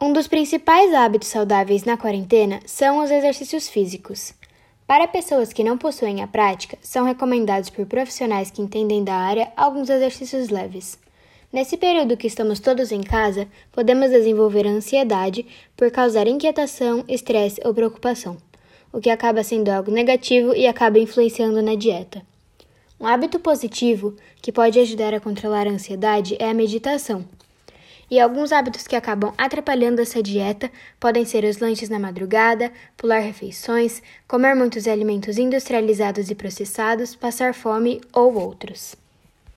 Um dos principais hábitos saudáveis na quarentena são os exercícios físicos. Para pessoas que não possuem a prática, são recomendados por profissionais que entendem da área alguns exercícios leves. Nesse período que estamos todos em casa, podemos desenvolver ansiedade por causar inquietação, estresse ou preocupação, o que acaba sendo algo negativo e acaba influenciando na dieta. Um hábito positivo que pode ajudar a controlar a ansiedade é a meditação. E alguns hábitos que acabam atrapalhando essa dieta podem ser os lanches na madrugada, pular refeições, comer muitos alimentos industrializados e processados, passar fome ou outros.